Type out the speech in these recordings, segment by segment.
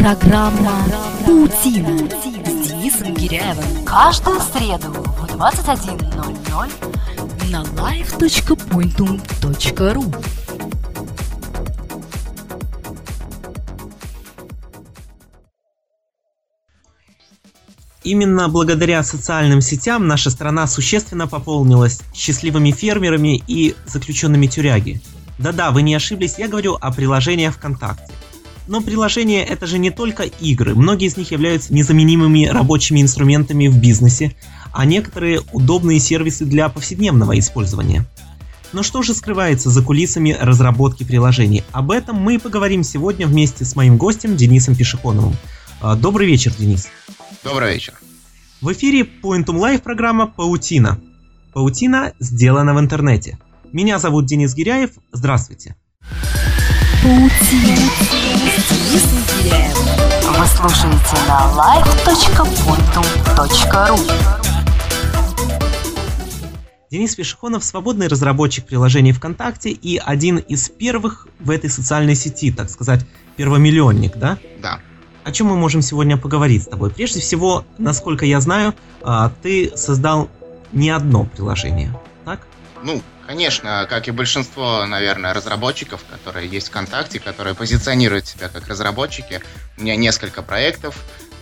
Программа «Паутина» с Денисом Гиряевым. Каждую среду в 21.00 на live.pointum.ru Именно благодаря социальным сетям наша страна существенно пополнилась счастливыми фермерами и заключенными тюряги. Да-да, вы не ошиблись, я говорю о приложениях ВКонтакте. Но приложения это же не только игры, многие из них являются незаменимыми рабочими инструментами в бизнесе, а некоторые удобные сервисы для повседневного использования. Но что же скрывается за кулисами разработки приложений? Об этом мы и поговорим сегодня вместе с моим гостем Денисом Пешехоновым. А, добрый вечер, Денис. Добрый вечер. В эфире Pointum Live программа «Паутина». Паутина сделана в интернете. Меня зовут Денис Гиряев. Здравствуйте. Паутина Вы слушаете на live.pointum.ru Денис Пешехонов – свободный разработчик приложений ВКонтакте и один из первых в этой социальной сети, так сказать, первомиллионник, да? Да. О чем мы можем сегодня поговорить с тобой? Прежде всего, насколько я знаю, а, ты создал не одно приложение? Ну, конечно, как и большинство, наверное, разработчиков, которые есть ВКонтакте, которые позиционируют себя как разработчики, у меня несколько проектов,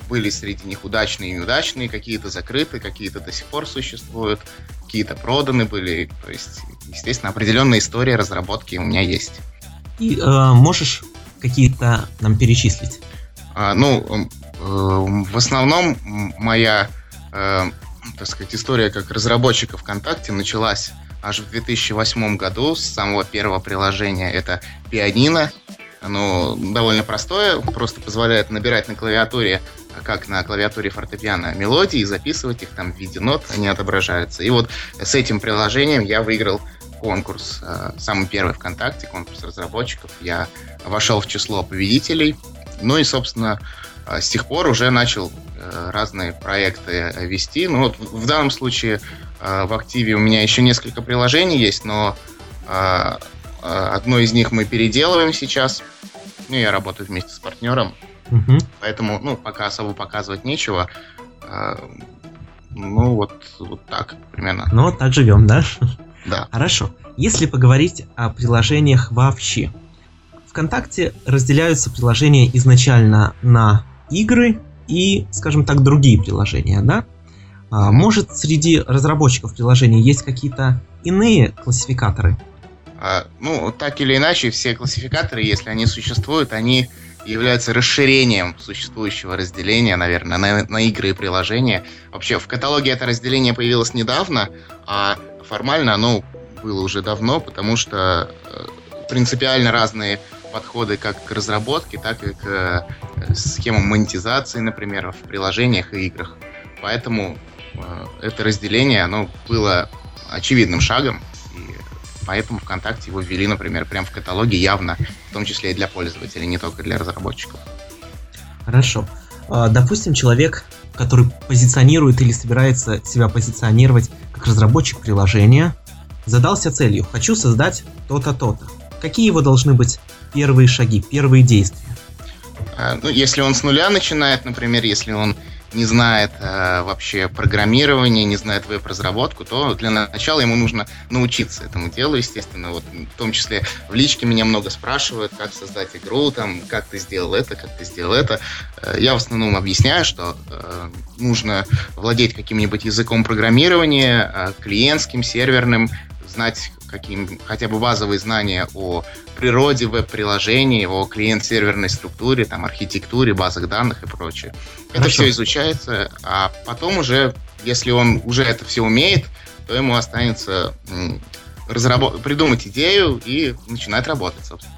были среди них удачные и неудачные, какие-то закрыты, какие-то до сих пор существуют, какие-то проданы были. То есть, естественно, определенная история разработки у меня есть. И э, можешь какие-то нам перечислить? А, ну, э, в основном моя, э, так сказать, история как разработчика ВКонтакте началась аж в 2008 году с самого первого приложения. Это пианино. Оно довольно простое, просто позволяет набирать на клавиатуре, как на клавиатуре фортепиано, мелодии и записывать их там в виде нот, они отображаются. И вот с этим приложением я выиграл конкурс, э, самый первый ВКонтакте, конкурс разработчиков. Я вошел в число победителей. Ну и, собственно, э, с тех пор уже начал э, разные проекты вести. Ну вот в данном случае в активе у меня еще несколько приложений есть, но одно из них мы переделываем сейчас. Ну, я работаю вместе с партнером, Мгм. поэтому, ну, пока особо показывать нечего. Ну, вот, вот так примерно. Ну, вот так живем, да? Да. Хорошо. Если поговорить о приложениях вообще. ВКонтакте разделяются приложения изначально на игры и, скажем так, другие приложения, да? А, может, среди разработчиков приложений есть какие-то иные классификаторы? А, Ну, так или иначе, все классификаторы, если они существуют, они являются расширением существующего разделения, наверное, на, на игры и приложения. Вообще, в каталоге это разделение появилось недавно, а формально оно было уже давно, потому что э, принципиально разные подходы как к разработке, так и к э, схемам монетизации, например, в приложениях и играх. Поэтому это разделение, оно было очевидным шагом, и поэтому ВКонтакте его ввели, например, прямо в каталоге явно, в том числе и для пользователей, не только для разработчиков. Хорошо. А, Допустим, человек, который позиционирует или собирается себя позиционировать как разработчик приложения, задался целью «хочу создать то-то, то-то». Какие его должны быть первые шаги, первые действия? А, Ну, если он с нуля начинает, например, если он не знает э, вообще программирования, не знает веб-разработку, то для начала ему нужно научиться этому делу, естественно. Вот, в том числе в личке меня много спрашивают, как создать игру, там, как ты сделал это, как ты сделал это. Э, Я в основном объясняю, что э, нужно владеть каким-нибудь языком программирования, э, клиентским, серверным, знать каким, хотя бы базовые знания о природе веб-приложений, о клиент-серверной структуре, там, архитектуре, базах данных и прочее. Это Хорошо. все изучается, а потом уже, если он уже это все умеет, то ему останется разработ- придумать идею и начинать работать, собственно.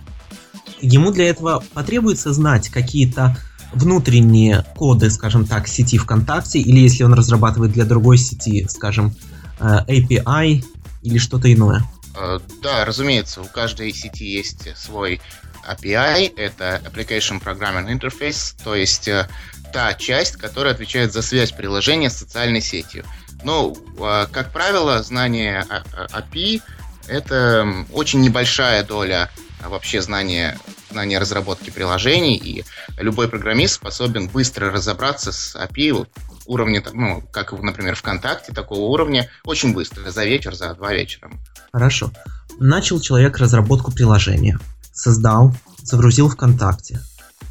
Ему для этого потребуется знать какие-то внутренние коды, скажем так, сети ВКонтакте, или если он разрабатывает для другой сети, скажем, э, API или что-то иное. Э, Да, разумеется, у каждой сети есть свой API, это Application Programming Interface, то есть э, та часть, которая отвечает за связь приложения с социальной сетью. Ну, э, как правило, знание а- а- API — это очень небольшая доля а, вообще знания знания разработки приложений, и любой программист способен быстро разобраться с API уровня, ну, как, например, ВКонтакте, такого уровня, очень быстро, за вечер, за два вечера. Хорошо. Начал человек разработку приложения, создал, загрузил ВКонтакте.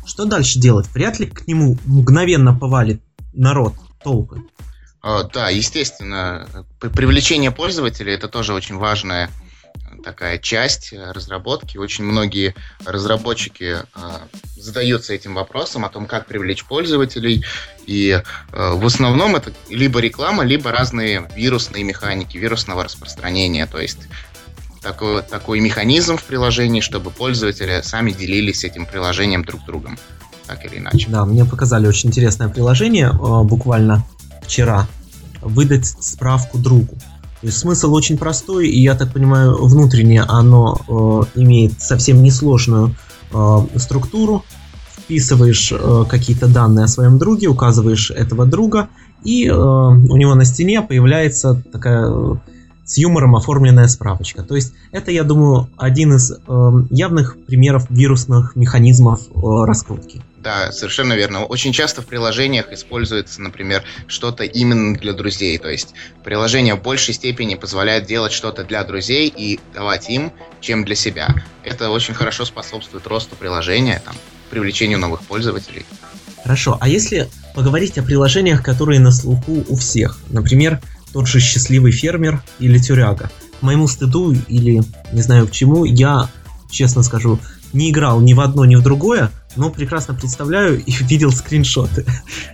Что дальше делать? Вряд ли к нему мгновенно повалит народ толпы. А, да, естественно, привлечение пользователей это тоже очень важная такая часть разработки. Очень многие разработчики а, задаются этим вопросом о том, как привлечь пользователей. И а, в основном это либо реклама, либо разные вирусные механики, вирусного распространения. То есть такой, такой механизм в приложении, чтобы пользователи сами делились этим приложением друг с другом, так или иначе. Да, мне показали очень интересное приложение буквально вчера. Выдать справку другу. Смысл очень простой, и я так понимаю, внутренне оно э, имеет совсем несложную э, структуру. Вписываешь э, какие-то данные о своем друге, указываешь этого друга, и э, у него на стене появляется такая э, с юмором оформленная справочка. То есть это, я думаю, один из э, явных примеров вирусных механизмов э, раскрутки. Да, совершенно верно. Очень часто в приложениях используется, например, что-то именно для друзей. То есть приложение в большей степени позволяет делать что-то для друзей и давать им, чем для себя. Это очень хорошо способствует росту приложения, там, привлечению новых пользователей. Хорошо, а если поговорить о приложениях, которые на слуху у всех, например, тот же счастливый фермер или тюряга. К моему стыду или не знаю к чему, я, честно скажу, не играл ни в одно, ни в другое, но прекрасно представляю и видел скриншоты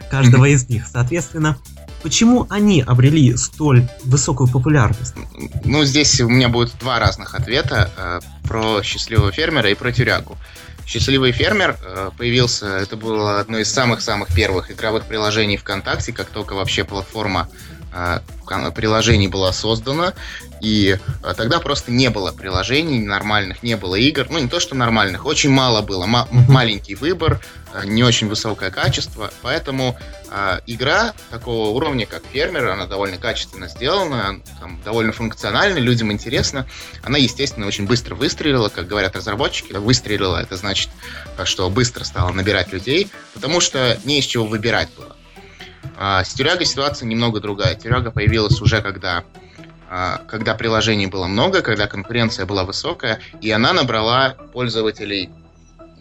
каждого из них. Соответственно, почему они обрели столь высокую популярность? Ну, здесь у меня будет два разных ответа э, про счастливого фермера и про тюрягу. Счастливый фермер э, появился, это было одно из самых-самых первых игровых приложений ВКонтакте, как только вообще платформа приложений была создана, и э, тогда просто не было приложений нормальных, не было игр, ну не то что нормальных, очень мало было, ма- маленький выбор, э, не очень высокое качество, поэтому э, игра такого уровня, как фермер, она довольно качественно сделана, там, довольно функциональна, людям интересно, она, естественно, очень быстро выстрелила, как говорят разработчики, выстрелила, это значит, что быстро стала набирать людей, потому что не из чего выбирать было. А, с Тюрягой ситуация немного другая. Тюряга появилась уже когда, а, когда приложений было много, когда конкуренция была высокая, и она набрала пользователей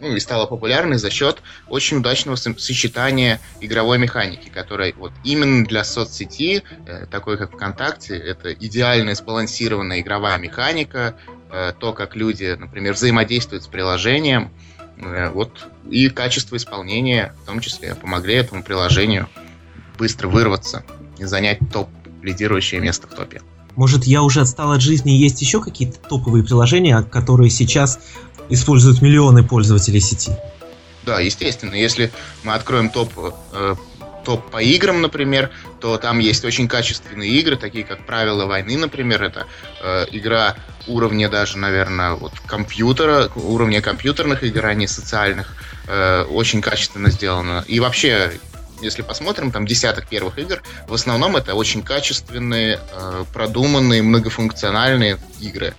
ну, и стала популярной за счет очень удачного сочетания игровой механики, которая вот именно для соцсети, э, такой как ВКонтакте, это идеальная сбалансированная игровая механика, э, то, как люди, например, взаимодействуют с приложением, э, вот и качество исполнения в том числе помогли этому приложению быстро вырваться и занять топ, лидирующее место в топе. Может, я уже отстал от жизни, есть еще какие-то топовые приложения, которые сейчас используют миллионы пользователей сети? Да, естественно. Если мы откроем топ, э, топ по играм, например, то там есть очень качественные игры, такие как «Правила войны», например. Это э, игра уровня даже, наверное, вот компьютера, уровня компьютерных игр, а не социальных. Э, очень качественно сделано. И вообще если посмотрим, там десяток первых игр, в основном это очень качественные, э, продуманные, многофункциональные игры,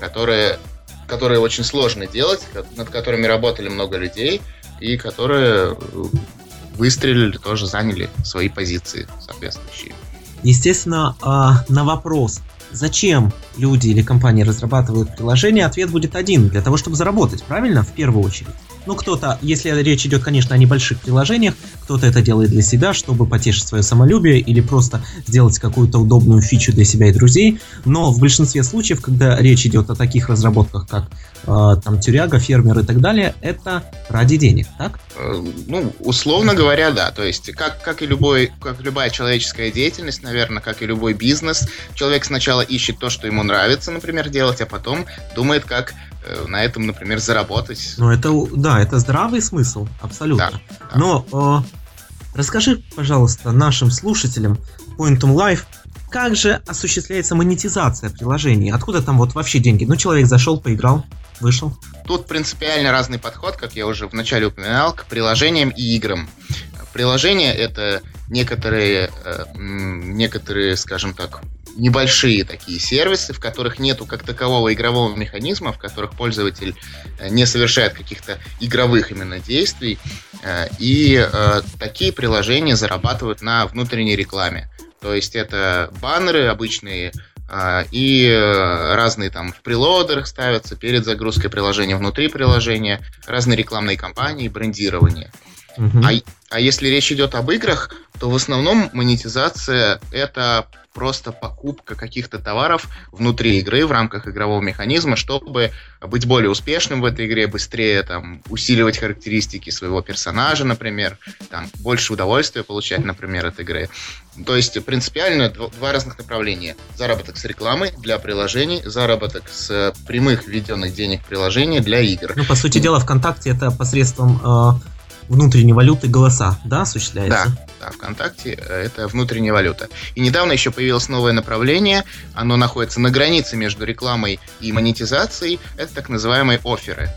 которые, которые очень сложно делать, над которыми работали много людей, и которые э, выстрелили, тоже заняли свои позиции соответствующие. Естественно, а, на вопрос, зачем люди или компании разрабатывают приложение, ответ будет один, для того, чтобы заработать, правильно? В первую очередь. Ну, кто-то, если речь идет, конечно, о небольших приложениях, кто-то это делает для себя, чтобы потешить свое самолюбие или просто сделать какую-то удобную фичу для себя и друзей. Но в большинстве случаев, когда речь идет о таких разработках, как э, там тюряга, фермер и так далее, это ради денег, так? Э, ну, условно говоря, да. То есть, как, как, и любой, как любая человеческая деятельность, наверное, как и любой бизнес, человек сначала ищет то, что ему нравится, например, делать, а потом думает, как на этом, например, заработать. Ну, это, да, это здравый смысл, абсолютно. Да, да. Но э, расскажи, пожалуйста, нашим слушателям Pointum Live, как же осуществляется монетизация приложений? Откуда там вот вообще деньги? Ну, человек зашел, поиграл, вышел. Тут принципиально разный подход, как я уже вначале упоминал, к приложениям и играм. Приложения это некоторые, э, некоторые, скажем так, небольшие такие сервисы, в которых нету как такового игрового механизма, в которых пользователь э, не совершает каких-то игровых именно действий. Э, и э, такие приложения зарабатывают на внутренней рекламе. То есть это баннеры обычные и разные там в прелодерах ставятся перед загрузкой приложения, внутри приложения, разные рекламные кампании, брендирование. Uh-huh. А, а если речь идет об играх, то в основном монетизация это просто покупка каких-то товаров внутри игры в рамках игрового механизма, чтобы быть более успешным в этой игре, быстрее там усиливать характеристики своего персонажа, например, там больше удовольствия получать, например, от игры. То есть принципиально два разных направления. Заработок с рекламы для приложений, заработок с прямых введенных денег приложений для игр. Ну, по сути дела, ВКонтакте это посредством э внутренней валюты голоса, да, осуществляется? Да, да, ВКонтакте э, это внутренняя валюта. И недавно еще появилось новое направление, оно находится на границе между рекламой и монетизацией, это так называемые оферы.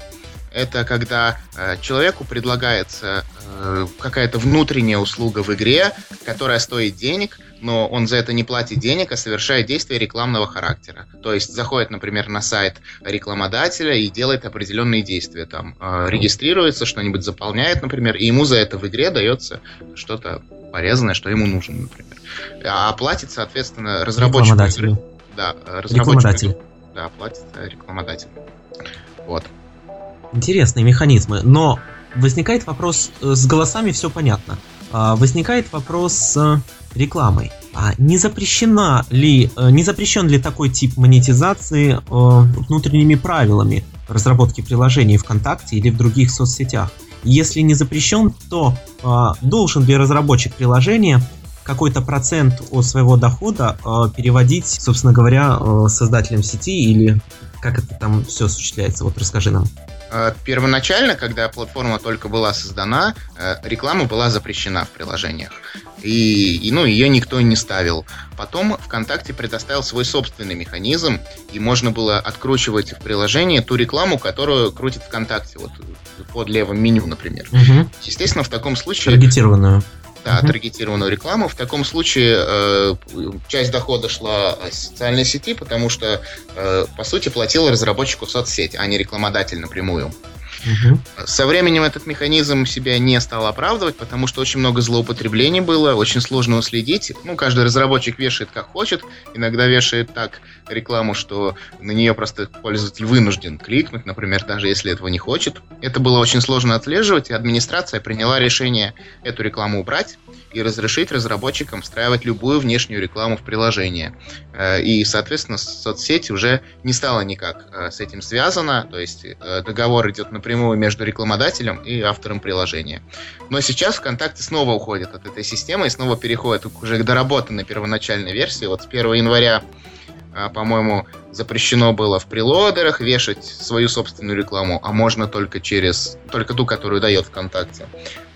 Это когда э, человеку предлагается э, какая-то внутренняя услуга в игре, которая стоит денег, но он за это не платит денег, а совершает действия рекламного характера. То есть заходит, например, на сайт рекламодателя и делает определенные действия. Там э, регистрируется, что-нибудь заполняет, например, и ему за это в игре дается что-то полезное, что ему нужно, например. А платит, соответственно, разработчик игры. Да, разработчик. Да, платит рекламодатель. Вот. Интересные механизмы, но возникает вопрос, э, с голосами все понятно. А, возникает вопрос рекламой. А не запрещена ли, э, не запрещен ли такой тип монетизации э, внутренними правилами разработки приложений ВКонтакте или в других соцсетях? Если не запрещен, то должен ли разработчик приложения какой-то процент от своего дохода переводить, собственно говоря, создателям сети или как это там все осуществляется? Вот расскажи нам. Э, первоначально, когда платформа только была создана, э, реклама была запрещена в приложениях. И, и ну, ее никто не ставил. Потом ВКонтакте предоставил свой собственный механизм, и можно было откручивать в приложении ту рекламу, которую крутит ВКонтакте, вот под левым меню, например. Угу. Естественно, в таком случае... Таргетированную да, uh-huh. таргетированную рекламу. В таком случае э, часть дохода шла социальной сети, потому что, э, по сути, платил разработчику соцсеть, а не рекламодатель напрямую. Со временем этот механизм себя не стал оправдывать, потому что очень много злоупотреблений было, очень сложно уследить. Ну, каждый разработчик вешает как хочет, иногда вешает так рекламу, что на нее просто пользователь вынужден кликнуть, например, даже если этого не хочет. Это было очень сложно отслеживать, и администрация приняла решение эту рекламу убрать и разрешить разработчикам встраивать любую внешнюю рекламу в приложение. Э, и, соответственно, соцсеть уже не стала никак э, с этим связана, то есть э, договор идет напрямую между рекламодателем и автором приложения. Но сейчас ВКонтакте снова уходит от этой системы и снова переходит уже к доработанной первоначальной версии. Вот с 1 января по-моему, запрещено было в прилодерах вешать свою собственную рекламу, а можно только через, только ту, которую дает ВКонтакте.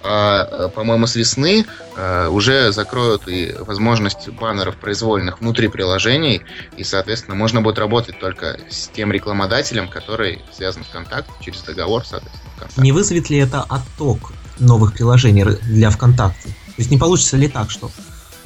А, э, по-моему, с весны а, уже закроют и возможность баннеров произвольных внутри приложений, и, соответственно, можно будет работать только с тем рекламодателем, который связан в ВКонтакте через договор, соответственно. ВКонтакте. Не вызовет ли это отток новых приложений для ВКонтакте? То есть не получится ли так, что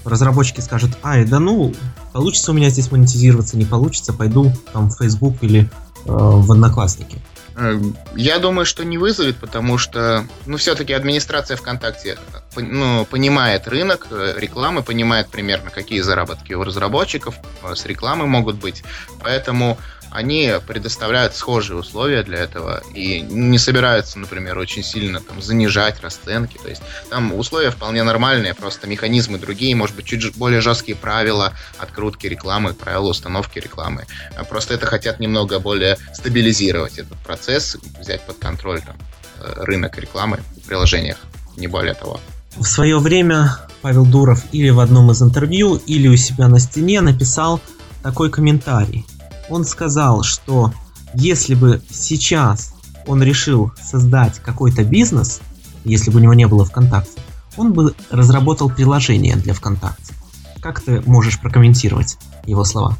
разработчики скажут, ай, да ну, получится у меня здесь монетизироваться, не получится, пойду там в Facebook или э, в Одноклассники. Эм, я думаю, что не вызовет, потому что, ну, все-таки администрация ВКонтакте ну, понимает рынок э, рекламы, понимает примерно, какие заработки у разработчиков э, с рекламы могут быть. Поэтому они предоставляют схожие условия для этого и не собираются, например, очень сильно там занижать расценки. То есть там условия вполне нормальные, просто механизмы другие, может быть, чуть более жесткие правила открутки рекламы, правила установки рекламы. А просто это хотят немного более стабилизировать этот процесс, взять под контроль там, э, рынок рекламы в приложениях, не более того. В свое время Павел Дуров или в одном из интервью, или у себя на стене написал такой комментарий – он сказал, что если бы сейчас он решил создать какой-то бизнес, если бы у него не было ВКонтакте, он бы разработал приложение для ВКонтакте. Как ты можешь прокомментировать его слова?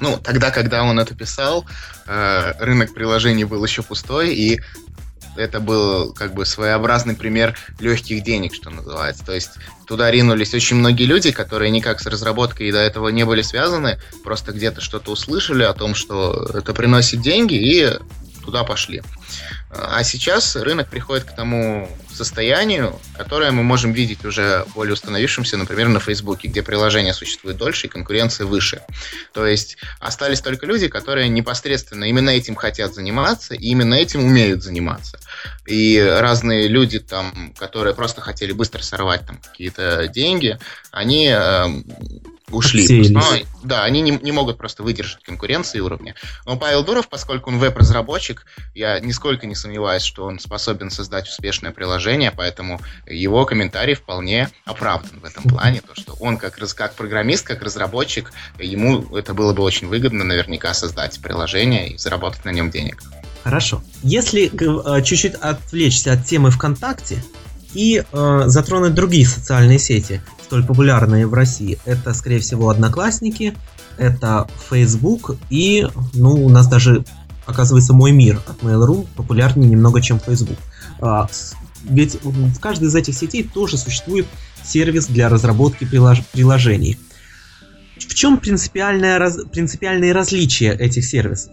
Ну, тогда, когда он это писал, э, рынок приложений был еще пустой, и это был как бы своеобразный пример легких денег, что называется. То есть туда ринулись очень многие люди, которые никак с разработкой до этого не были связаны, просто где-то что-то услышали о том, что это приносит деньги, и туда пошли. А сейчас рынок приходит к тому состоянию, которое мы можем видеть уже более установившимся, например, на Фейсбуке, где приложение существует дольше и конкуренция выше. То есть остались только люди, которые непосредственно именно этим хотят заниматься и именно этим умеют заниматься. И разные люди, там, которые просто хотели быстро сорвать там какие-то деньги, они э, ушли. Но, да, они не, не могут просто выдержать конкуренции уровня. Но Павел Дуров, поскольку он веб-разработчик, я нисколько не сомневаюсь, что он способен создать успешное приложение, поэтому его комментарий вполне оправдан в этом плане. То, что он как, как программист, как разработчик, ему это было бы очень выгодно наверняка создать приложение и заработать на нем денег. Хорошо. Если э, чуть-чуть отвлечься от темы ВКонтакте и э, затронуть другие социальные сети, столь популярные в России, это, скорее всего, Одноклассники, это Facebook и, ну, у нас даже, оказывается, Мой Мир от Mail.ru популярнее немного, чем Facebook. А, ведь в каждой из этих сетей тоже существует сервис для разработки прилож- приложений. В чем принципиальное, раз, принципиальные различия этих сервисов?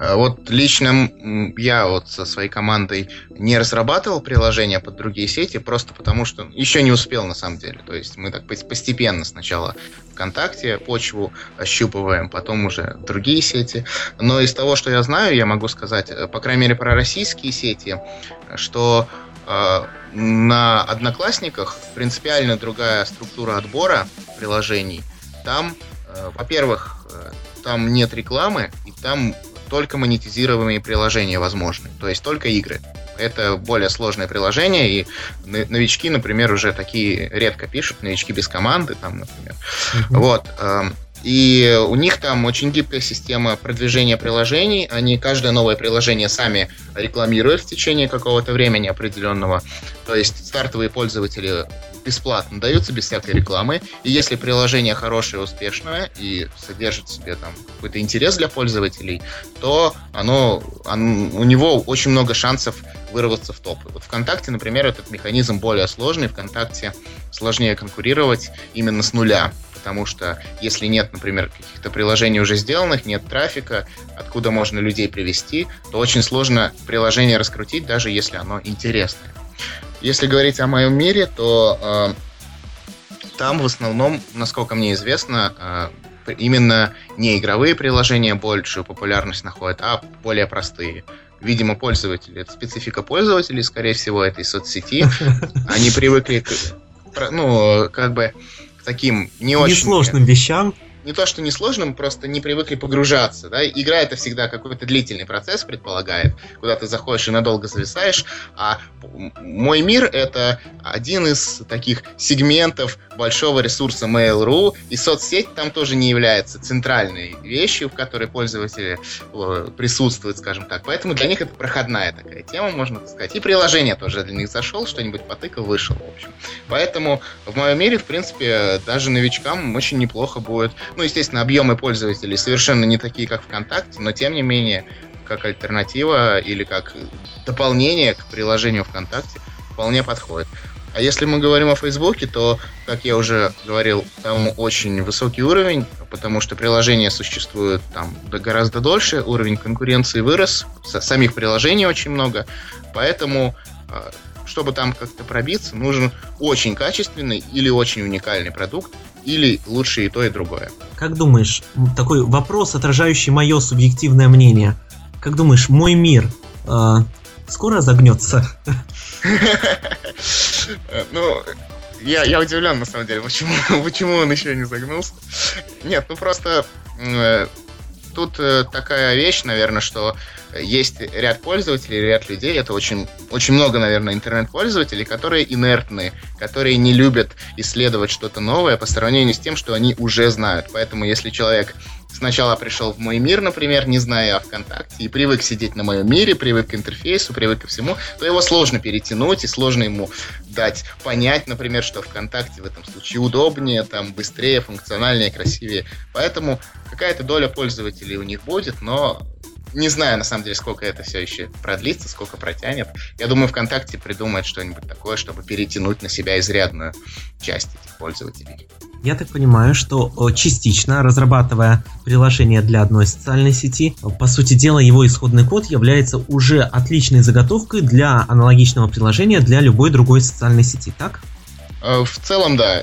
Э, вот лично я вот со своей командой не разрабатывал приложения под другие сети, просто потому что еще не успел на самом деле. То есть мы так постепенно сначала ВКонтакте почву ощупываем, потом уже другие сети. Но из того, что я знаю, я могу сказать, э, по крайней мере, про российские сети, что э, на Одноклассниках принципиально другая структура отбора приложений. Там, э, во-первых, там нет рекламы, и там только монетизируемые приложения возможны, то есть только игры. Это более сложное приложение, и новички, например, уже такие редко пишут, новички без команды, там, например. Mm-hmm. Вот. И у них там очень гибкая система продвижения приложений. Они каждое новое приложение сами рекламируют в течение какого-то времени определенного. То есть стартовые пользователи бесплатно даются без всякой рекламы. И если приложение хорошее, успешное и содержит в себе там какой-то интерес для пользователей, то оно, оно, у него очень много шансов вырваться в топ. Вот ВКонтакте, например, этот механизм более сложный. ВКонтакте сложнее конкурировать именно с нуля. Потому что если нет, например, каких-то приложений уже сделанных, нет трафика, откуда можно людей привести, то очень сложно приложение раскрутить, даже если оно интересное. Если говорить о моем мире, то э, там в основном, насколько мне известно, э, именно не игровые приложения большую популярность находят, а более простые. Видимо, пользователи, это специфика пользователей, скорее всего, этой соцсети. Они привыкли к, ну, как бы, к таким не очень... Несложным вещам не то, что несложным, просто не привыкли погружаться. Да? Игра это всегда какой-то длительный процесс предполагает, куда ты заходишь и надолго зависаешь, а мой мир это один из таких сегментов большого ресурса Mail.ru, и соцсеть там тоже не является центральной вещью, в которой пользователи э, присутствуют, скажем так. Поэтому для них это проходная такая тема, можно сказать. И приложение тоже для них зашел, что-нибудь потыкал, вышел, в общем. Поэтому в моем мире, в принципе, даже новичкам очень неплохо будет ну, естественно, объемы пользователей совершенно не такие, как ВКонтакте, но тем не менее, как альтернатива или как дополнение к приложению ВКонтакте вполне подходит. А если мы говорим о Фейсбуке, то, как я уже говорил, там очень высокий уровень, потому что приложения существуют там гораздо дольше, уровень конкуренции вырос, самих приложений очень много, поэтому а, чтобы там как-то пробиться, нужен очень качественный или очень уникальный продукт, или лучше и то, и другое. Как думаешь, такой вопрос, отражающий мое субъективное мнение. Как думаешь, мой мир э, скоро загнется? Ну, я, я удивлен, на самом деле, почему, почему он еще не загнулся. Нет, ну просто э, тут э, такая вещь, наверное, что есть ряд пользователей, ряд людей, это очень, очень много, наверное, интернет-пользователей, которые инертны, которые не любят исследовать что-то новое по сравнению с тем, что они уже знают. Поэтому если человек сначала пришел в мой мир, например, не зная о ВКонтакте, и привык сидеть на моем мире, привык к интерфейсу, привык ко всему, то его сложно перетянуть, и сложно ему дать понять, например, что ВКонтакте в этом случае удобнее, там быстрее, функциональнее, красивее. Поэтому какая-то доля пользователей у них будет, но не знаю, на самом деле, сколько это все еще продлится, сколько протянет. Я думаю, ВКонтакте придумает что-нибудь такое, чтобы перетянуть на себя изрядную часть этих пользователей. Я так понимаю, что частично, разрабатывая приложение для одной социальной сети, по сути дела, его исходный код является уже отличной заготовкой для аналогичного приложения для любой другой социальной сети, так? Э, в целом, да.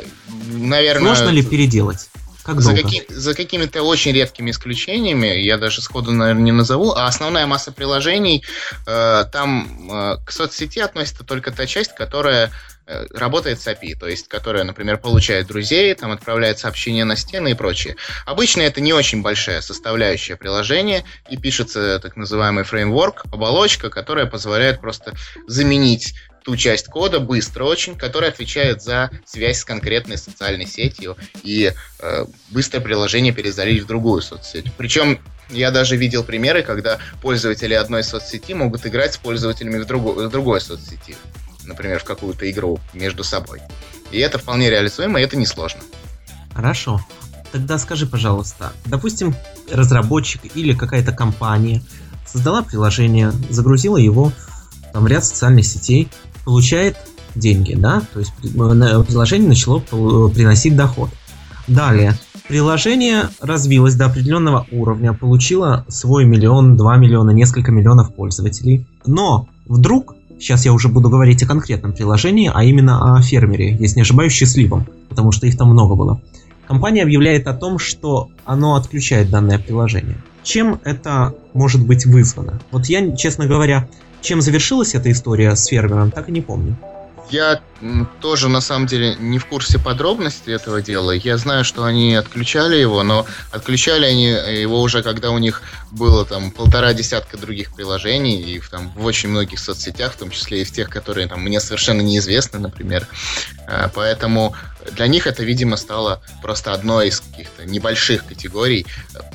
Наверное... Можно ли переделать? Как за, долго? каки- за какими-то очень редкими исключениями, я даже сходу, наверное, не назову, а основная масса приложений, э, там э, к соцсети относится только та часть, которая э, работает с API, то есть которая, например, получает друзей, там отправляет сообщения на стены и прочее. Обычно это не очень большая составляющая приложения, и пишется так называемый фреймворк, оболочка, которая позволяет просто заменить ту часть кода быстро очень, которая отвечает за связь с конкретной социальной сетью и э, быстро приложение перезалить в другую соцсеть. Причем я даже видел примеры, когда пользователи одной соцсети могут играть с пользователями в, другой, в другой соцсети, например, в какую-то игру между собой. И это вполне реализуемо, и это несложно. Хорошо. Тогда скажи, пожалуйста, допустим, разработчик или какая-то компания создала приложение, загрузила его там в ряд социальных сетей, получает деньги, да, то есть приложение начало приносить доход. Далее, приложение развилось до определенного уровня, получило свой миллион, два миллиона, несколько миллионов пользователей. Но вдруг, сейчас я уже буду говорить о конкретном приложении, а именно о фермере, если не ошибаюсь, счастливом, потому что их там много было. Компания объявляет о том, что оно отключает данное приложение. Чем это может быть вызвано? Вот я, честно говоря, чем завершилась эта история с фермером, так и не помню. Я тоже на самом деле не в курсе подробностей этого дела. Я знаю, что они отключали его, но отключали они его уже, когда у них было там полтора десятка других приложений и в, там, в очень многих соцсетях, в том числе и в тех, которые там мне совершенно неизвестны, например. А, поэтому для них это, видимо, стало просто одной из каких-то небольших категорий.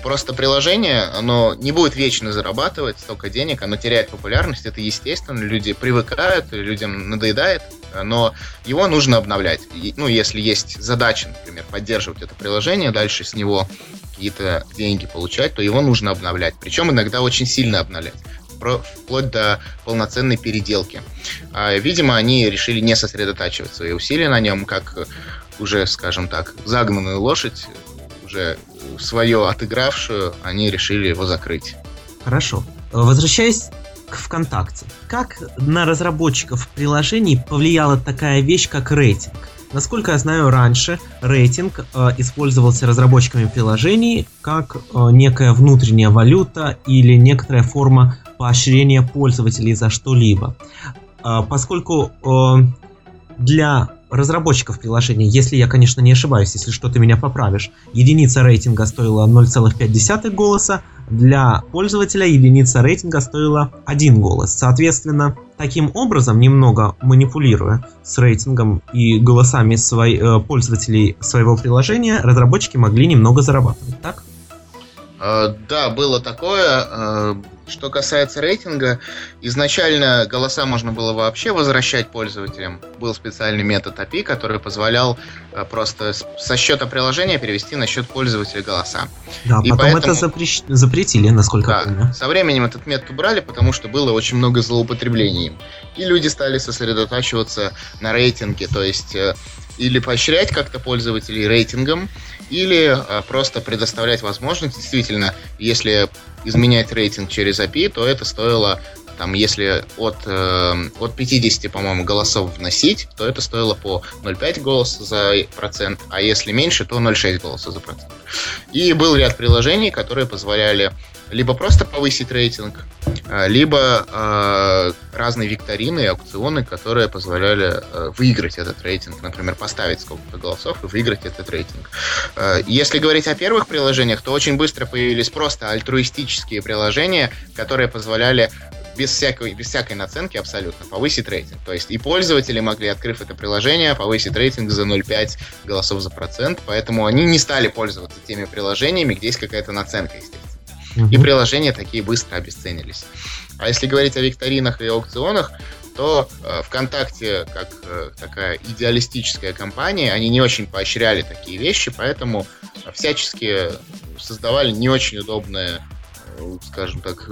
Просто приложение, оно не будет вечно зарабатывать столько денег, оно теряет популярность, это естественно, люди привыкают, людям надоедает, но его нужно обновлять. Ну, если есть задача, например, поддерживать это приложение, дальше с него какие-то деньги получать, то его нужно обновлять. Причем иногда очень сильно обновлять вплоть до полноценной переделки. А, видимо, они решили не сосредотачивать свои усилия на нем, как уже, скажем так, загнанную лошадь, уже свое отыгравшую, они решили его закрыть. Хорошо. Возвращаясь к ВКонтакте. Как на разработчиков приложений повлияла такая вещь, как рейтинг? Насколько я знаю, раньше рейтинг э, использовался разработчиками приложений как э, некая внутренняя валюта или некоторая форма поощрения пользователей за что-либо. Э, поскольку э, для разработчиков приложений, если я, конечно, не ошибаюсь, если что, ты меня поправишь, единица рейтинга стоила 0,5 голоса, для пользователя единица рейтинга стоила 1 голос. Соответственно, таким образом, немного манипулируя с рейтингом и голосами свой, э, пользователей своего приложения, разработчики могли немного зарабатывать, так? Э, да, было такое. Э, что касается рейтинга, изначально голоса можно было вообще возвращать пользователям. Был специальный метод API, который позволял э, просто со счета приложения перевести на счет пользователя голоса. Да, И потом поэтому... это запрещ... запретили, насколько да, я помню. Со временем этот метод убрали, потому что было очень много злоупотреблений. И люди стали сосредотачиваться на рейтинге, то есть или поощрять как-то пользователей рейтингом, или а, просто предоставлять возможность, действительно, если изменять рейтинг через API, то это стоило там, если от, э, от 50, по-моему, голосов вносить, то это стоило по 0,5 голоса за процент, а если меньше, то 0,6 голоса за процент. И был ряд приложений, которые позволяли либо просто повысить рейтинг, а, либо э, разные викторины и аукционы, которые позволяли э, выиграть этот рейтинг, например, поставить сколько-то голосов и выиграть этот рейтинг. Э, если говорить о первых приложениях, то очень быстро появились просто альтруистические приложения, которые позволяли без всякой, без всякой наценки абсолютно повысить рейтинг. То есть и пользователи могли, открыв это приложение, повысить рейтинг за 0,5 голосов за процент, поэтому они не стали пользоваться теми приложениями, где есть какая-то наценка, естественно и приложения такие быстро обесценились. А если говорить о викторинах и аукционах, то э, ВКонтакте, как э, такая идеалистическая компания, они не очень поощряли такие вещи, поэтому всячески создавали не очень удобные скажем так,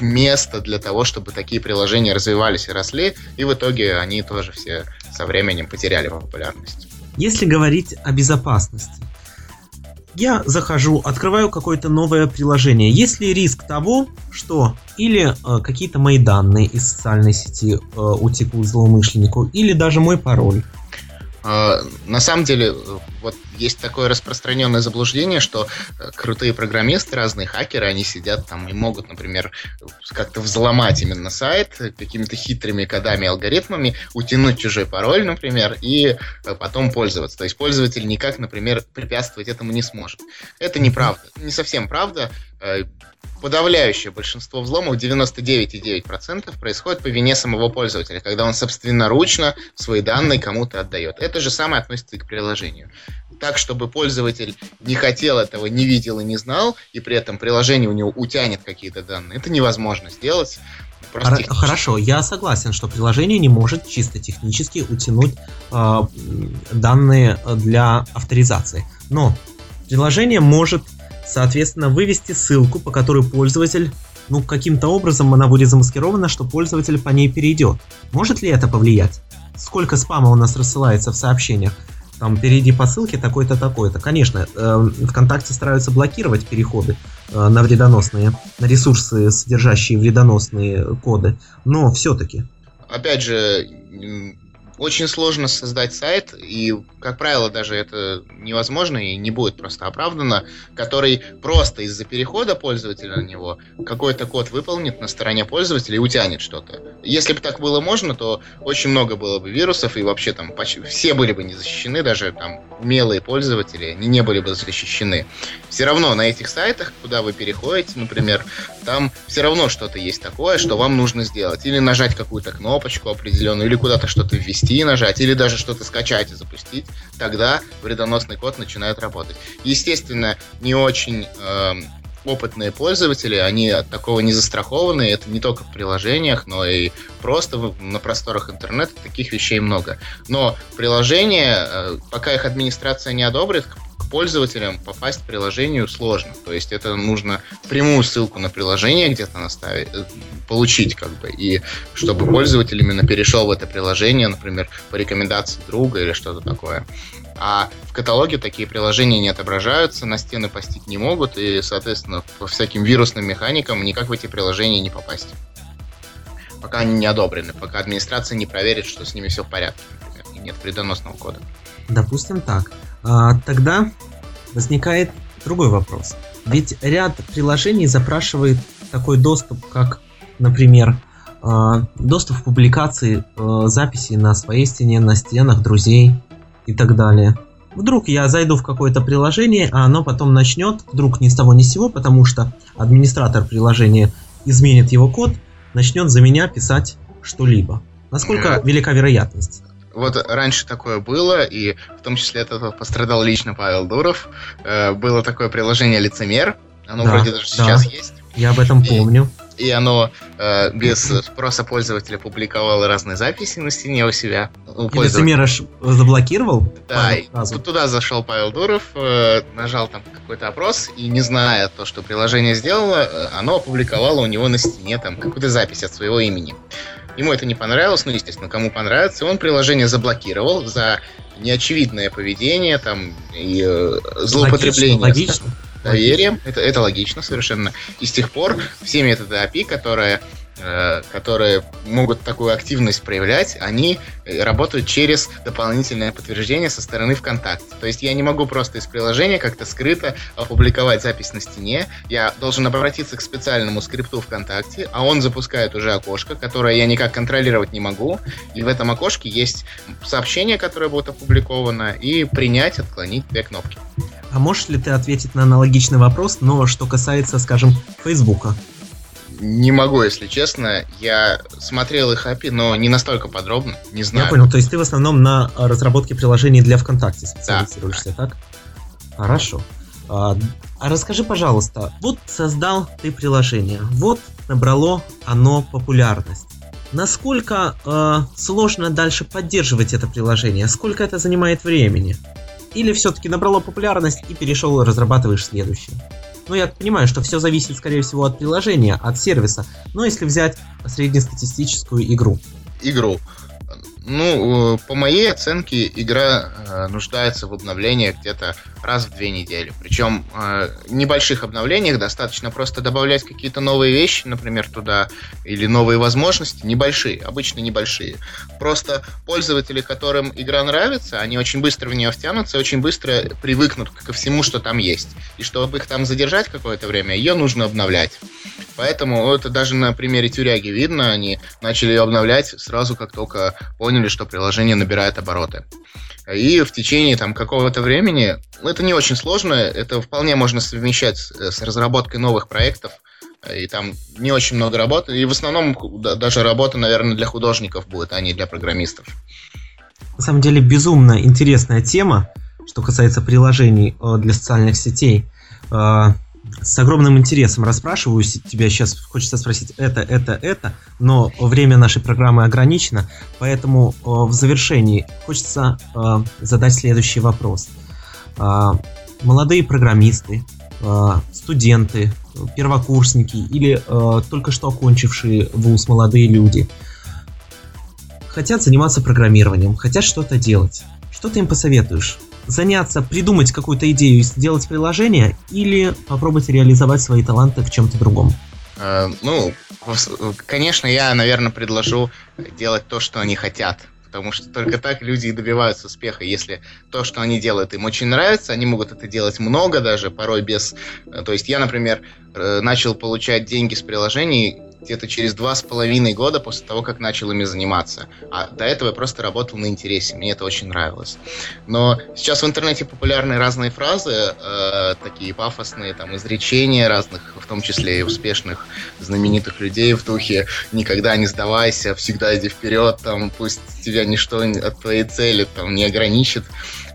место для того, чтобы такие приложения развивались и росли, и в итоге они тоже все со временем потеряли популярность. Если говорить о безопасности, я захожу, открываю какое-то новое приложение. Есть ли риск того, что или э, какие-то мои данные из социальной сети э, утекут злоумышленнику, или даже мой пароль? А, на самом деле, вот есть такое распространенное заблуждение, что э, крутые программисты, разные хакеры, они сидят там и могут, например, как-то взломать именно сайт какими-то хитрыми кодами, алгоритмами, утянуть чужой пароль, например, и э, потом пользоваться. То есть пользователь никак, например, препятствовать этому не сможет. Это неправда. Не совсем правда. Э, подавляющее большинство взломов, 99,9%, происходит по вине самого пользователя, когда он собственноручно свои данные кому-то отдает. Это же самое относится и к приложению. Так, чтобы пользователь не хотел этого, не видел и не знал, и при этом приложение у него утянет какие-то данные, это невозможно сделать. Хор- хорошо, я согласен, что приложение не может чисто технически утянуть э, данные для авторизации. Но приложение может соответственно, вывести ссылку, по которой пользователь, ну, каким-то образом она будет замаскирована, что пользователь по ней перейдет. Может ли это повлиять? Сколько спама у нас рассылается в сообщениях? Там, перейди по ссылке такой-то, такой-то. Конечно, э, ВКонтакте стараются блокировать переходы э, на вредоносные, на ресурсы, содержащие вредоносные коды, но все-таки. Опять же, очень сложно создать сайт, и, как правило, даже это невозможно и не будет просто оправдано, который просто из-за перехода пользователя на него какой-то код выполнит на стороне пользователя и утянет что-то. Если бы так было можно, то очень много было бы вирусов, и вообще там почти все были бы не защищены, даже там умелые пользователи, они не были бы защищены. Все равно на этих сайтах, куда вы переходите, например, там все равно что-то есть такое, что вам нужно сделать. Или нажать какую-то кнопочку определенную, или куда-то что-то ввести, ввести и нажать, или даже что-то скачать и запустить, тогда вредоносный код начинает работать. Естественно, не очень э, опытные пользователи, они от такого не застрахованы, это не только в приложениях, но и просто на просторах интернета таких вещей много. Но приложения, э, пока их администрация не одобрит, пользователям попасть в приложению сложно. То есть это нужно прямую ссылку на приложение где-то наставить, э, получить как бы, и чтобы пользователь именно перешел в это приложение, например, по рекомендации друга или что-то такое. А в каталоге такие приложения не отображаются, на стены постить не могут, и, соответственно, по всяким вирусным механикам никак в эти приложения не попасть. Пока они не одобрены, пока администрация не проверит, что с ними все в порядке, например, и нет вредоносного кода. Допустим так. А, тогда возникает другой вопрос. Ведь ряд приложений запрашивает такой доступ, как, например, а, доступ в публикации а, записей на своей стене, на стенах друзей и так далее. Вдруг я зайду в какое-то приложение, а оно потом начнет, вдруг ни с того ни с сего, потому что администратор приложения изменит его код, начнет за меня писать что-либо. Насколько велика вероятность? Вот раньше такое было, и в том числе от этого пострадал лично Павел Дуров. Э, было такое приложение «Лицемер», оно да, вроде даже да. сейчас есть. Я об этом помню. И оно э, без спроса пользователя публиковало разные записи на стене у себя. У и лицемера заблокировал? Да, и туда зашел Павел Дуров, э, нажал там какой-то опрос, и не зная то, что приложение сделало, э, оно опубликовало у него на стене там какую-то запись от своего имени. Ему это не понравилось, ну, естественно, кому понравится. Он приложение заблокировал за неочевидное поведение там и э, злоупотребление. Логично, логично. Доверием. Это, это логично совершенно. И с тех пор все методы API, которые которые могут такую активность проявлять, они э, работают через дополнительное подтверждение со стороны ВКонтакте. То есть я не могу просто из приложения как-то скрыто опубликовать запись на стене. Я должен обратиться к специальному скрипту ВКонтакте, а он запускает уже окошко, которое я никак контролировать не могу. И в этом окошке есть сообщение, которое будет опубликовано, и принять, отклонить две кнопки. А можешь ли ты ответить на аналогичный вопрос, но что касается, скажем, Фейсбука? Не могу, если честно. Я смотрел их API, но не настолько подробно, не знаю. Я понял, то есть ты в основном на разработке приложений для ВКонтакте специализируешься, да. так? Хорошо. А, а расскажи, пожалуйста, вот создал ты приложение, вот набрало оно популярность. Насколько э, сложно дальше поддерживать это приложение? Сколько это занимает времени? Или все-таки набрало популярность и перешел разрабатываешь следующее? Ну, я понимаю, что все зависит, скорее всего, от приложения, от сервиса. Но если взять среднестатистическую игру. Игру. Ну, э, по моей оценке, игра э, нуждается в обновлениях где-то раз в две недели. Причем э, небольших обновлениях достаточно просто добавлять какие-то новые вещи, например, туда, или новые возможности, небольшие, обычно небольшие. Просто пользователи, которым игра нравится, они очень быстро в нее втянутся, очень быстро привыкнут ко всему, что там есть. И чтобы их там задержать какое-то время, ее нужно обновлять. Поэтому это даже на примере тюряги видно, они начали ее обновлять сразу, как только поняли, что приложение набирает обороты. И в течение там какого-то времени, ну, это не очень сложно, это вполне можно совмещать с, с разработкой новых проектов, и там не очень много работы, и в основном да, даже работа, наверное, для художников будет, а не для программистов. На самом деле безумно интересная тема, что касается приложений э, для социальных сетей. С огромным интересом расспрашиваю тебя сейчас. Хочется спросить это, это, это, но время нашей программы ограничено, поэтому э, в завершении хочется э, задать следующий вопрос. Э, молодые программисты, э, студенты, первокурсники или э, только что окончившие вуз молодые люди хотят заниматься программированием, хотят что-то делать. Что ты им посоветуешь? Заняться, придумать какую-то идею и сделать приложение, или попробовать реализовать свои таланты в чем-то другом? Э, ну, конечно, я, наверное, предложу делать то, что они хотят. Потому что только так люди и добиваются успеха. Если то, что они делают, им очень нравится, они могут это делать много даже, порой без... Э, то есть я, например, э, начал получать деньги с приложений где-то через два с половиной года после того, как начал ими заниматься. А до этого я просто работал на интересе, мне это очень нравилось. Но сейчас в интернете популярны разные фразы, э, такие пафосные, там, изречения разных, в том числе и успешных, знаменитых людей в духе «никогда не сдавайся, всегда иди вперед», там, пусть тебя ничто от твоей цели там, не ограничит.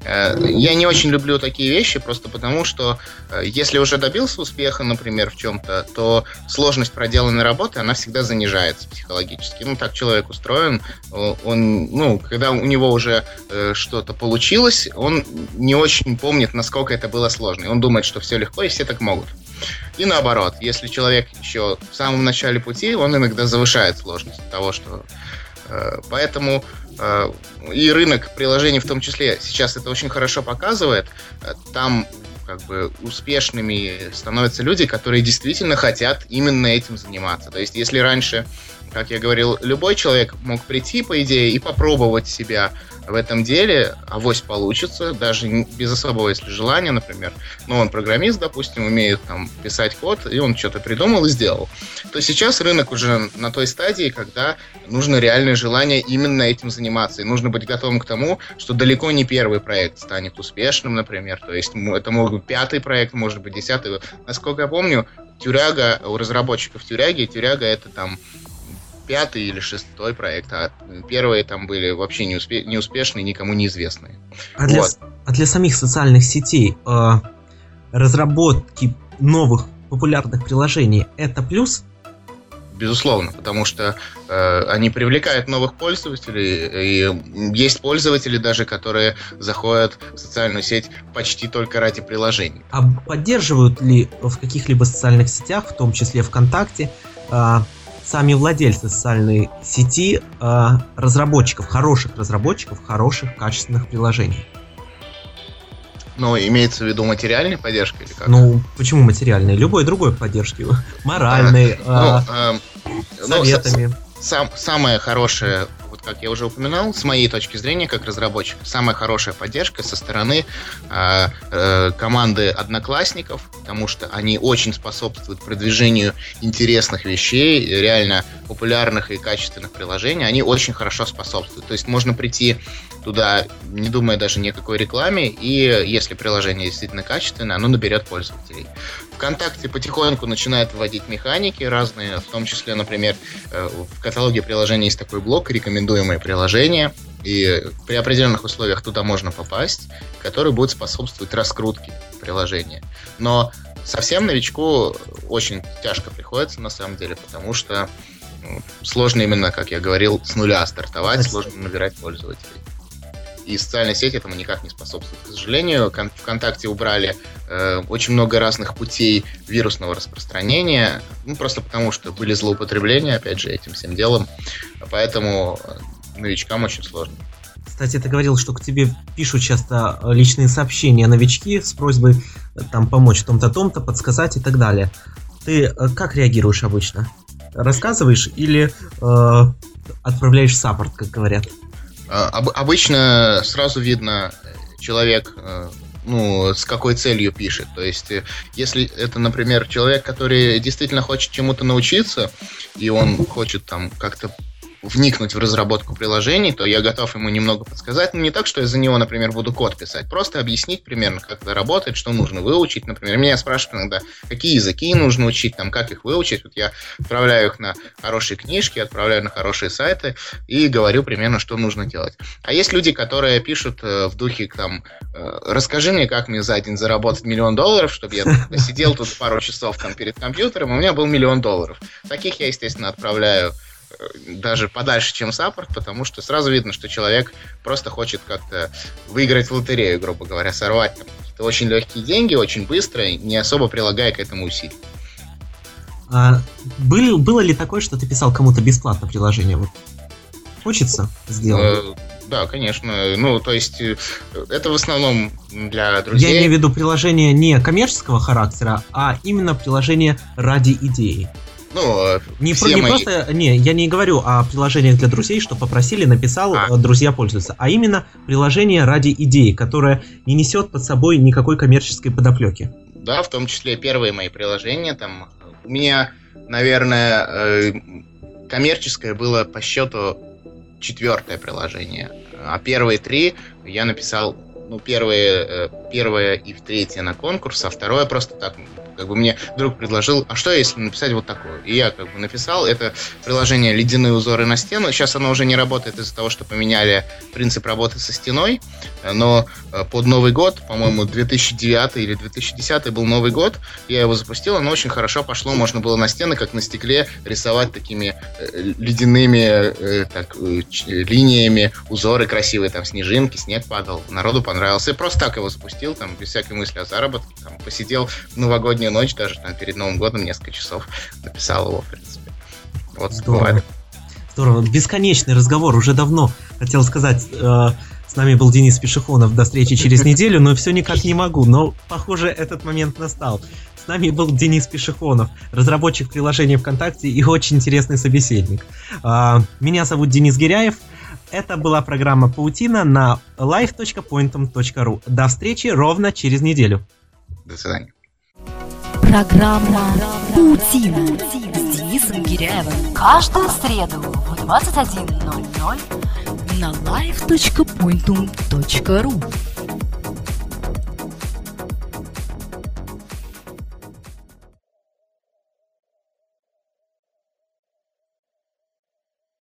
Э, я не очень люблю такие вещи, просто потому что э, если уже добился успеха, например, в чем-то, то сложность проделанной работы, она всегда занижается психологически. Ну, так человек устроен. Он, ну, когда у него уже э, что-то получилось, он не очень помнит, насколько это было сложно. И он думает, что все легко, и все так могут. И наоборот, если человек еще в самом начале пути, он иногда завышает сложность того, что Поэтому Э, и рынок приложений в том числе сейчас это очень хорошо показывает. Э, там как бы успешными становятся люди, которые действительно хотят именно этим заниматься. То есть, если раньше, как я говорил, любой человек мог прийти, по идее, и попробовать себя в этом деле, авось получится, даже без особого, если желания, например. Ну, он программист, допустим, умеет там писать код, и он что-то придумал и сделал. То сейчас рынок уже на той стадии, когда нужно реальное желание именно этим заниматься. И нужно быть готовым к тому, что далеко не первый проект станет успешным, например. То есть это может быть пятый проект, может быть десятый. Насколько я помню, Тюряга, у разработчиков Тюряги, Тюряга это там пятый или шестой проект, а первые там были вообще неуспе- неуспешные, никому неизвестные. А для, вот. а для самих социальных сетей э, разработки новых популярных приложений это плюс? Безусловно, потому что э, они привлекают новых пользователей, и есть пользователи даже, которые заходят в социальную сеть почти только ради приложений. А поддерживают ли в каких-либо социальных сетях, в том числе ВКонтакте, э, сами владельцы социальной сети э, разработчиков, хороших разработчиков, хороших, качественных приложений. Ну, имеется в виду материальной поддержкой или как? Ну, почему материальной? Любой другой поддержки. Моральной, а, ну, э, советами. Ну, сам, самое хорошее как я уже упоминал, с моей точки зрения, как разработчик, самая хорошая поддержка со стороны э, э, команды одноклассников, потому что они очень способствуют продвижению интересных вещей, реально популярных и качественных приложений, они очень хорошо способствуют. То есть можно прийти туда, не думая даже ни о какой рекламе, и если приложение действительно качественное, оно наберет пользователей. ВКонтакте потихоньку начинает вводить механики разные, в том числе, например, э, в каталоге приложений есть такой блок «Рекомендуемые приложения», и при определенных условиях туда можно попасть, который будет способствовать раскрутке приложения. Но совсем новичку очень тяжко приходится, на самом деле, потому что ну, сложно именно, как я говорил, с нуля стартовать, сложно набирать пользователей. И социальные сети этому никак не способствуют. К сожалению, ВКонтакте убрали э, очень много разных путей вирусного распространения, ну, просто потому что были злоупотребления, опять же, этим всем делом. Поэтому э, новичкам очень сложно. Кстати, ты говорил, что к тебе пишут часто личные сообщения новички с просьбой э, там помочь в том-то, том-то, подсказать и так далее. Ты э, как реагируешь обычно? Рассказываешь или э, отправляешь саппорт, как говорят? А, об, обычно сразу видно человек, э, ну, с какой целью пишет. То есть, если это, например, человек, который действительно хочет чему-то научиться, и он хочет там как-то вникнуть в разработку приложений, то я готов ему немного подсказать. Но не так, что я за него, например, буду код писать. Просто объяснить примерно, как это работает, что нужно выучить. Например, меня спрашивают иногда, какие языки нужно учить, там, как их выучить. Вот я отправляю их на хорошие книжки, отправляю на хорошие сайты и говорю примерно, что нужно делать. А есть люди, которые пишут э, в духе, там, э, расскажи мне, как мне за день заработать миллион долларов, чтобы я сидел тут пару часов там перед компьютером, и у меня был миллион долларов. Таких я, естественно, отправляю даже подальше, чем саппорт, потому что сразу видно, что человек просто хочет как-то выиграть в лотерею, грубо говоря, сорвать там какие-то очень легкие деньги, очень быстро, не особо прилагая к этому усилий. А, был, было ли такое, что ты писал кому-то бесплатно приложение? Вот хочется сделать? Э, да, конечно. Ну, то есть, э, это в основном для друзей. Я имею в виду приложение не коммерческого характера, а именно приложение ради идеи. Ну, не, про, не мои... просто, не, я не говорю о приложениях для друзей, что попросили, написал, а. Э, друзья пользуются, а именно приложение ради идеи, которое не несет под собой никакой коммерческой подоплеки. Да, в том числе первые мои приложения, там, у меня, наверное, э, коммерческое было по счету четвертое приложение, а первые три я написал ну, первое, э, первое и третье на конкурс, а второе просто так как бы мне друг предложил, а что если написать вот такое? И я как бы написал. Это приложение «Ледяные узоры на стену». Сейчас оно уже не работает из-за того, что поменяли принцип работы со стеной. Но э, под Новый год, по-моему, 2009 или 2010 был Новый год, я его запустил, оно очень хорошо пошло. Можно было на стены, как на стекле, рисовать такими э, ледяными э, так, линиями узоры красивые, там снежинки, снег падал. Народу понравился. Я просто так его запустил, там, без всякой мысли о заработке. Там, посидел в новогодний новогоднюю ночь, даже там перед Новым годом несколько часов написал его, в принципе. Вот Здорово. бывает. Здорово. Бесконечный разговор. Уже давно хотел сказать, э, с нами был Денис Пешехонов. До встречи через неделю, но все никак не могу. Но, похоже, этот момент настал. С нами был Денис Пешехонов, разработчик приложения ВКонтакте и очень интересный собеседник. Э, меня зовут Денис Гиряев. Это была программа «Паутина» на live.pointum.ru. До встречи ровно через неделю. До свидания. Программа «Паутина» с Денисом Гиряевым. Каждую среду в 21.00 на live.pointum.ru